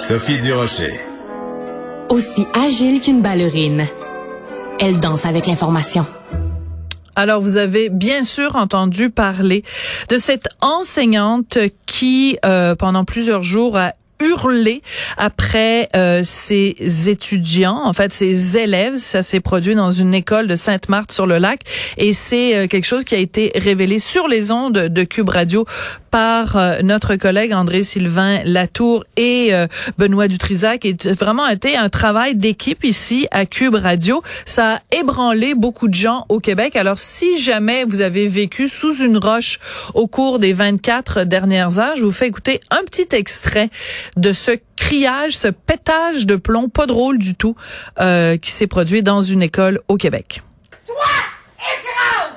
Sophie Durocher. Aussi agile qu'une ballerine, elle danse avec l'information. Alors, vous avez bien sûr entendu parler de cette enseignante qui, euh, pendant plusieurs jours, a hurlé après euh, ses étudiants, en fait ses élèves. Ça s'est produit dans une école de Sainte-Marthe-sur-le-Lac et c'est euh, quelque chose qui a été révélé sur les ondes de Cube Radio par euh, notre collègue André-Sylvain Latour et Benoît Dutrisac. Et vraiment été un travail d'équipe ici à Cube Radio. Ça a ébranlé beaucoup de gens au Québec. Alors si jamais vous avez vécu sous une roche au cours des 24 dernières heures, je vous fais écouter un petit extrait de ce criage, ce pétage de plomb, pas drôle du tout, euh, qui s'est produit dans une école au Québec. Toi, écrase!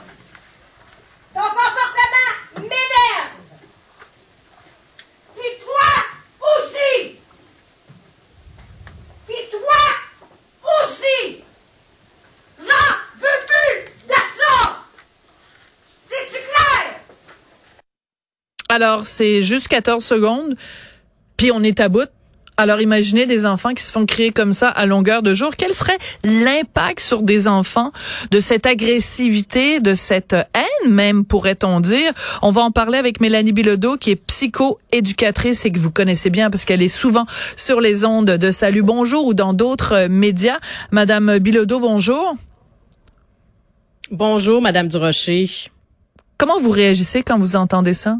Ton comportement m'énerve! Puis toi aussi! Puis toi aussi! J'en veux plus de ça! C'est-tu clair? Alors, c'est juste 14 secondes puis on est à bout. Alors imaginez des enfants qui se font crier comme ça à longueur de jour. Quel serait l'impact sur des enfants de cette agressivité, de cette haine même, pourrait-on dire? On va en parler avec Mélanie Bilodeau, qui est psycho-éducatrice et que vous connaissez bien parce qu'elle est souvent sur les ondes de Salut Bonjour ou dans d'autres médias. Madame Bilodeau, bonjour. Bonjour, Madame Durocher. Comment vous réagissez quand vous entendez ça?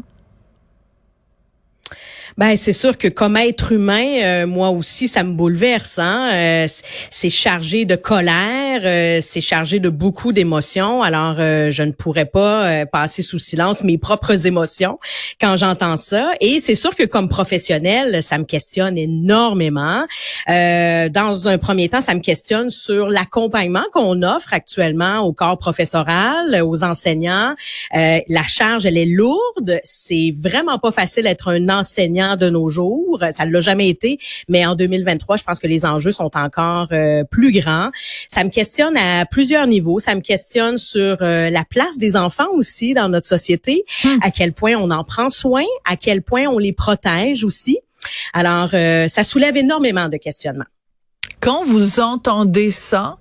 Ben c'est sûr que comme être humain, euh, moi aussi ça me bouleverse. Hein? Euh, c'est chargé de colère, euh, c'est chargé de beaucoup d'émotions. Alors je ne pourrais pas passer sous silence mes propres émotions quand j'entends ça. Et c'est sûr que comme professionnel, ça me questionne énormément. dans un premier temps, ça me questionne sur l'accompagnement qu'on offre actuellement au corps professoral, aux enseignants. la charge elle est lourde. C'est vraiment pas facile d'être un enseignant de nos jours. Ça ne l'a jamais été, mais en 2023, je pense que les enjeux sont encore euh, plus grands. Ça me questionne à plusieurs niveaux. Ça me questionne sur euh, la place des enfants aussi dans notre société, hmm. à quel point on en prend soin, à quel point on les protège aussi. Alors, euh, ça soulève énormément de questionnements quand vous entendez ça,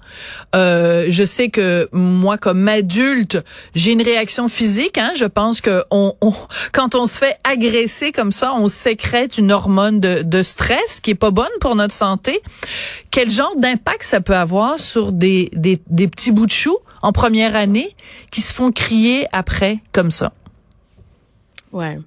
euh, je sais que moi, comme adulte, j'ai une réaction physique. Hein, je pense que on, quand on se fait agresser comme ça, on sécrète une hormone de, de stress qui est pas bonne pour notre santé. Quel genre d'impact ça peut avoir sur des, des, des petits bouts de chou en première année qui se font crier après comme ça? Ouais.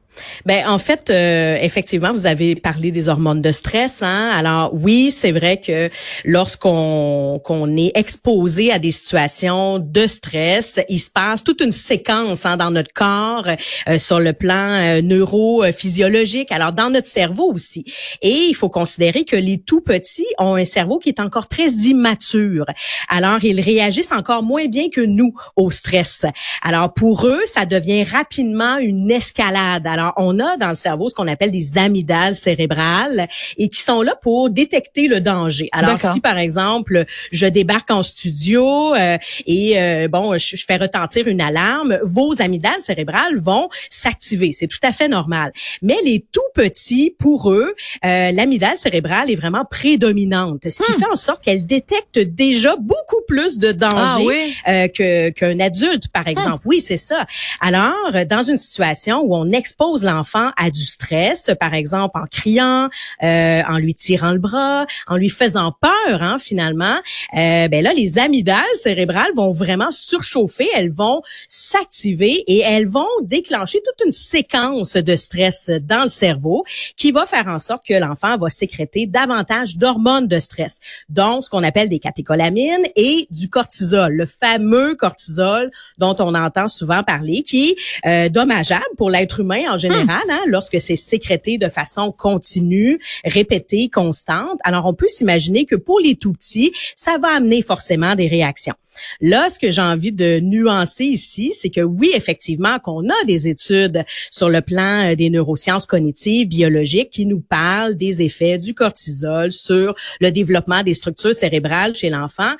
Ben en fait, euh, effectivement, vous avez parlé des hormones de stress. Hein? Alors oui, c'est vrai que lorsqu'on qu'on est exposé à des situations de stress, il se passe toute une séquence hein, dans notre corps euh, sur le plan euh, neurophysiologique. Alors dans notre cerveau aussi. Et il faut considérer que les tout petits ont un cerveau qui est encore très immature. Alors ils réagissent encore moins bien que nous au stress. Alors pour eux, ça devient rapidement une escalade. On a dans le cerveau ce qu'on appelle des amygdales cérébrales et qui sont là pour détecter le danger. Alors, si par exemple, je débarque en studio euh, et euh, bon, je, fais retentir une alarme, vos amygdales cérébrales vont s'activer. C'est tout à fait normal. Mais les tout petits, pour eux, euh, l'amygdale cérébrale est vraiment prédominante, ce qui hmm. fait en sorte qu'elle détecte déjà beaucoup plus de danger ah que qu'un adulte, par hmm. exemple. Oui, c'est ça. Alors, dans une situation où on expose l'enfant à du stress, par exemple en criant, euh, en lui tirant le bras, en lui faisant peur, hein, finalement, euh, ben là, les amygdales cérébrales vont vraiment surchauffer, elles vont s'activer et elles vont déclencher toute une séquence de stress dans le cerveau qui va faire en sorte que l'enfant va sécréter davantage d'hormones de stress, donc ce qu'on appelle des catécholamines et du cortisol, le fameux cortisol dont on entend souvent parler, qui est euh, dommageable pour l'être humain en général général, hein, lorsque c'est sécrété de façon continue, répétée, constante. Alors, on peut s'imaginer que pour les tout petits, ça va amener forcément des réactions. Là, ce que j'ai envie de nuancer ici, c'est que oui, effectivement, qu'on a des études sur le plan euh, des neurosciences cognitives, biologiques, qui nous parlent des effets du cortisol sur le développement des structures cérébrales chez l'enfant,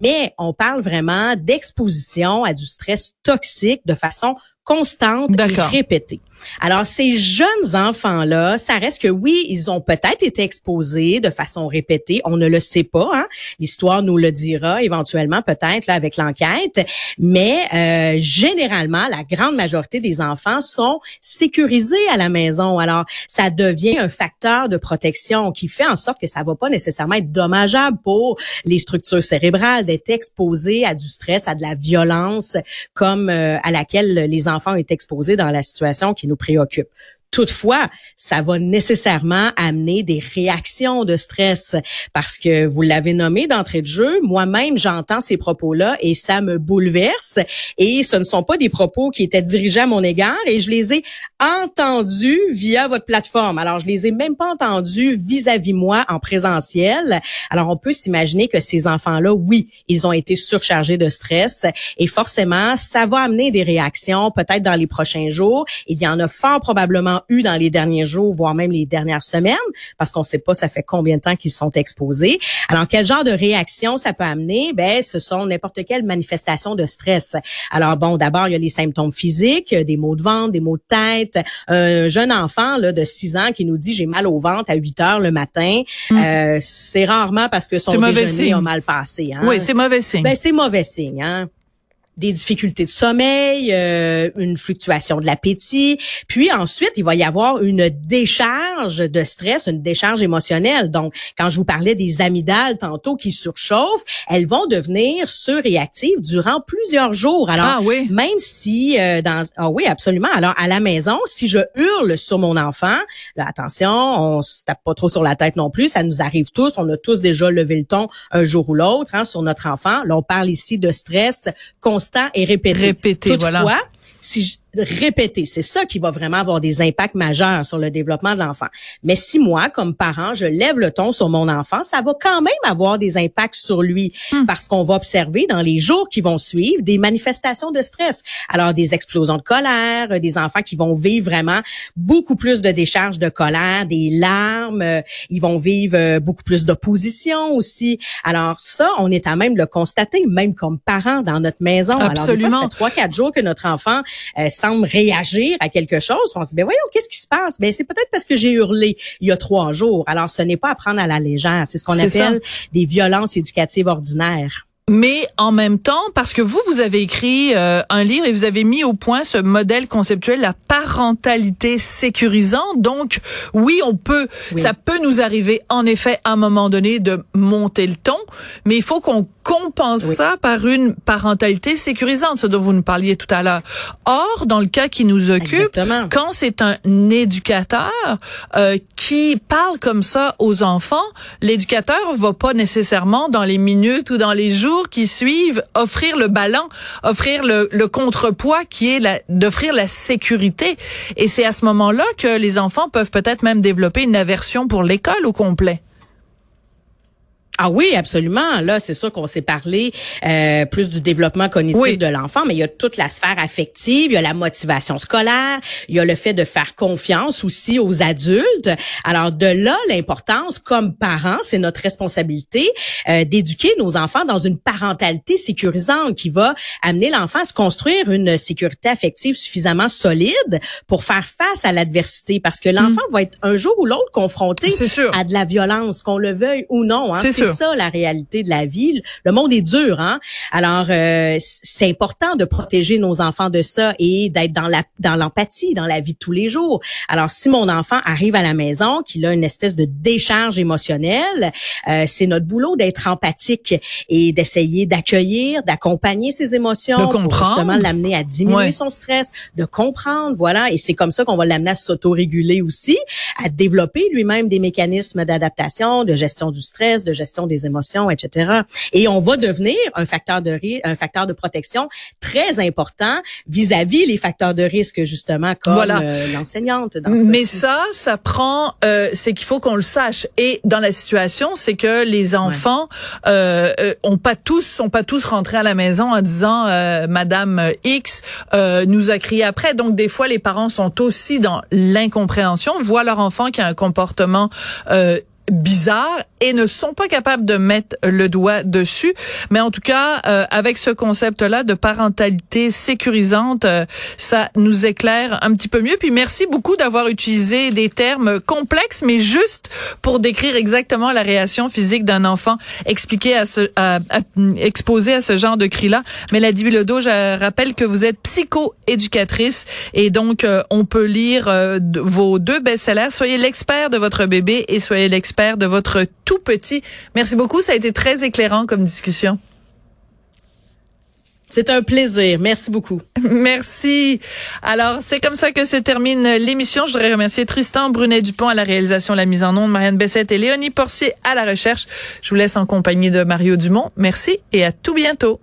mais on parle vraiment d'exposition à du stress toxique de façon constante et répétée. Alors, ces jeunes enfants-là, ça reste que oui, ils ont peut-être été exposés de façon répétée. On ne le sait pas. Hein? L'histoire nous le dira éventuellement, peut-être, là, avec l'enquête. Mais euh, généralement, la grande majorité des enfants sont sécurisés à la maison. Alors, ça devient un facteur de protection qui fait en sorte que ça va pas nécessairement être dommageable pour les structures cérébrales d'être exposés à du stress, à de la violence, comme euh, à laquelle les enfants ont été exposés dans la situation qui nous préoccupe. Toutefois, ça va nécessairement amener des réactions de stress parce que vous l'avez nommé d'entrée de jeu, moi-même j'entends ces propos-là et ça me bouleverse et ce ne sont pas des propos qui étaient dirigés à mon égard et je les ai entendus via votre plateforme. Alors je les ai même pas entendus vis-à-vis moi en présentiel. Alors on peut s'imaginer que ces enfants-là, oui, ils ont été surchargés de stress et forcément ça va amener des réactions peut-être dans les prochains jours. Il y en a fort probablement eu dans les derniers jours, voire même les dernières semaines, parce qu'on ne sait pas ça fait combien de temps qu'ils sont exposés. Alors, quel genre de réaction ça peut amener? Ben, ce sont n'importe quelle manifestation de stress. Alors, bon, d'abord, il y a les symptômes physiques, des maux de ventre, des maux de tête. Un jeune enfant là, de 6 ans qui nous dit j'ai mal au ventre à 8 heures le matin, mm. euh, c'est rarement parce que son déjeuner a mal passé. Hein? Oui, c'est mauvais signe. Ben, c'est mauvais signe. Hein? Des difficultés de sommeil, euh, une fluctuation de l'appétit, puis ensuite il va y avoir une décharge de stress, une décharge émotionnelle. Donc quand je vous parlais des amygdales tantôt qui surchauffent, elles vont devenir surréactives durant plusieurs jours. Alors ah, oui. même si euh, dans ah oui absolument. Alors à la maison, si je hurle sur mon enfant, là, attention, on se tape pas trop sur la tête non plus, ça nous arrive tous, on a tous déjà levé le ton un jour ou l'autre hein, sur notre enfant. Là on parle ici de stress constant et répété. Répété, Toutefois, voilà. si répéter. C'est ça qui va vraiment avoir des impacts majeurs sur le développement de l'enfant. Mais si moi, comme parent, je lève le ton sur mon enfant, ça va quand même avoir des impacts sur lui hmm. parce qu'on va observer dans les jours qui vont suivre des manifestations de stress. Alors, des explosions de colère, des enfants qui vont vivre vraiment beaucoup plus de décharges de colère, des larmes, euh, ils vont vivre euh, beaucoup plus d'opposition aussi. Alors, ça, on est à même de le constater, même comme parents dans notre maison. Absolument. Alors, trois, quatre jours que notre enfant euh, réagir à quelque chose, on se dit, ben voyons, qu'est-ce qui se passe? Ben c'est peut-être parce que j'ai hurlé il y a trois jours. Alors, ce n'est pas à prendre à la légère. C'est ce qu'on appelle des violences éducatives ordinaires. Mais en même temps, parce que vous, vous avez écrit euh, un livre et vous avez mis au point ce modèle conceptuel, la parentalité sécurisante. Donc, oui, on peut, ça peut nous arriver, en effet, à un moment donné, de monter le ton, mais il faut qu'on compense ça par une parentalité sécurisante, ce dont vous nous parliez tout à l'heure. Or, dans le cas qui nous occupe, quand c'est un éducateur euh, qui parle comme ça aux enfants, l'éducateur va pas nécessairement dans les minutes ou dans les jours qui suivent offrir le ballon, offrir le, le contrepoids qui est d'offrir la sécurité. Et c'est à ce moment-là que les enfants peuvent peut-être même développer une aversion pour l'école au complet. Ah oui, absolument. Là, c'est sûr qu'on s'est parlé euh, plus du développement cognitif de l'enfant, mais il y a toute la sphère affective, il y a la motivation scolaire, il y a le fait de faire confiance aussi aux adultes. Alors de là, l'importance, comme parents, c'est notre responsabilité euh, d'éduquer nos enfants dans une parentalité sécurisante qui va amener l'enfant à se construire une sécurité affective suffisamment solide pour faire face à l'adversité, parce que l'enfant mm. va être un jour ou l'autre confronté à de la violence, qu'on le veuille ou non. Hein c'est ça la réalité de la vie. Le monde est dur, hein? Alors euh, c'est important de protéger nos enfants de ça et d'être dans la dans l'empathie dans la vie de tous les jours. Alors si mon enfant arrive à la maison, qu'il a une espèce de décharge émotionnelle, euh, c'est notre boulot d'être empathique et d'essayer d'accueillir, d'accompagner ses émotions, de comprendre, pour justement l'amener à diminuer son stress, de comprendre, voilà. Et c'est comme ça qu'on va l'amener à s'autoréguler aussi, à développer lui-même des mécanismes d'adaptation, de gestion du stress, de gestion des émotions, etc. Et on va devenir un facteur de risque, un facteur de protection très important vis-à-vis les facteurs de risque justement comme euh, l'enseignante. Mais ça, ça prend, euh, c'est qu'il faut qu'on le sache. Et dans la situation, c'est que les enfants euh, euh, ont pas tous, sont pas tous rentrés à la maison en disant euh, Madame X nous a crié après. Donc des fois, les parents sont aussi dans l'incompréhension, voient leur enfant qui a un comportement bizarres et ne sont pas capables de mettre le doigt dessus. Mais en tout cas, euh, avec ce concept-là de parentalité sécurisante, euh, ça nous éclaire un petit peu mieux. Puis merci beaucoup d'avoir utilisé des termes complexes, mais juste pour décrire exactement la réaction physique d'un enfant expliqué à ce, exposé à ce genre de cris-là. Mélanie Bilodeau, je rappelle que vous êtes psycho-éducatrice et donc euh, on peut lire vos deux best-sellers. Soyez l'expert de votre bébé et soyez l'expert de votre tout petit. Merci beaucoup. Ça a été très éclairant comme discussion. C'est un plaisir. Merci beaucoup. Merci. Alors, c'est comme ça que se termine l'émission. Je voudrais remercier Tristan Brunet-Dupont à la réalisation, la mise en onde, Marianne Bessette et Léonie Porcier à la recherche. Je vous laisse en compagnie de Mario Dumont. Merci et à tout bientôt.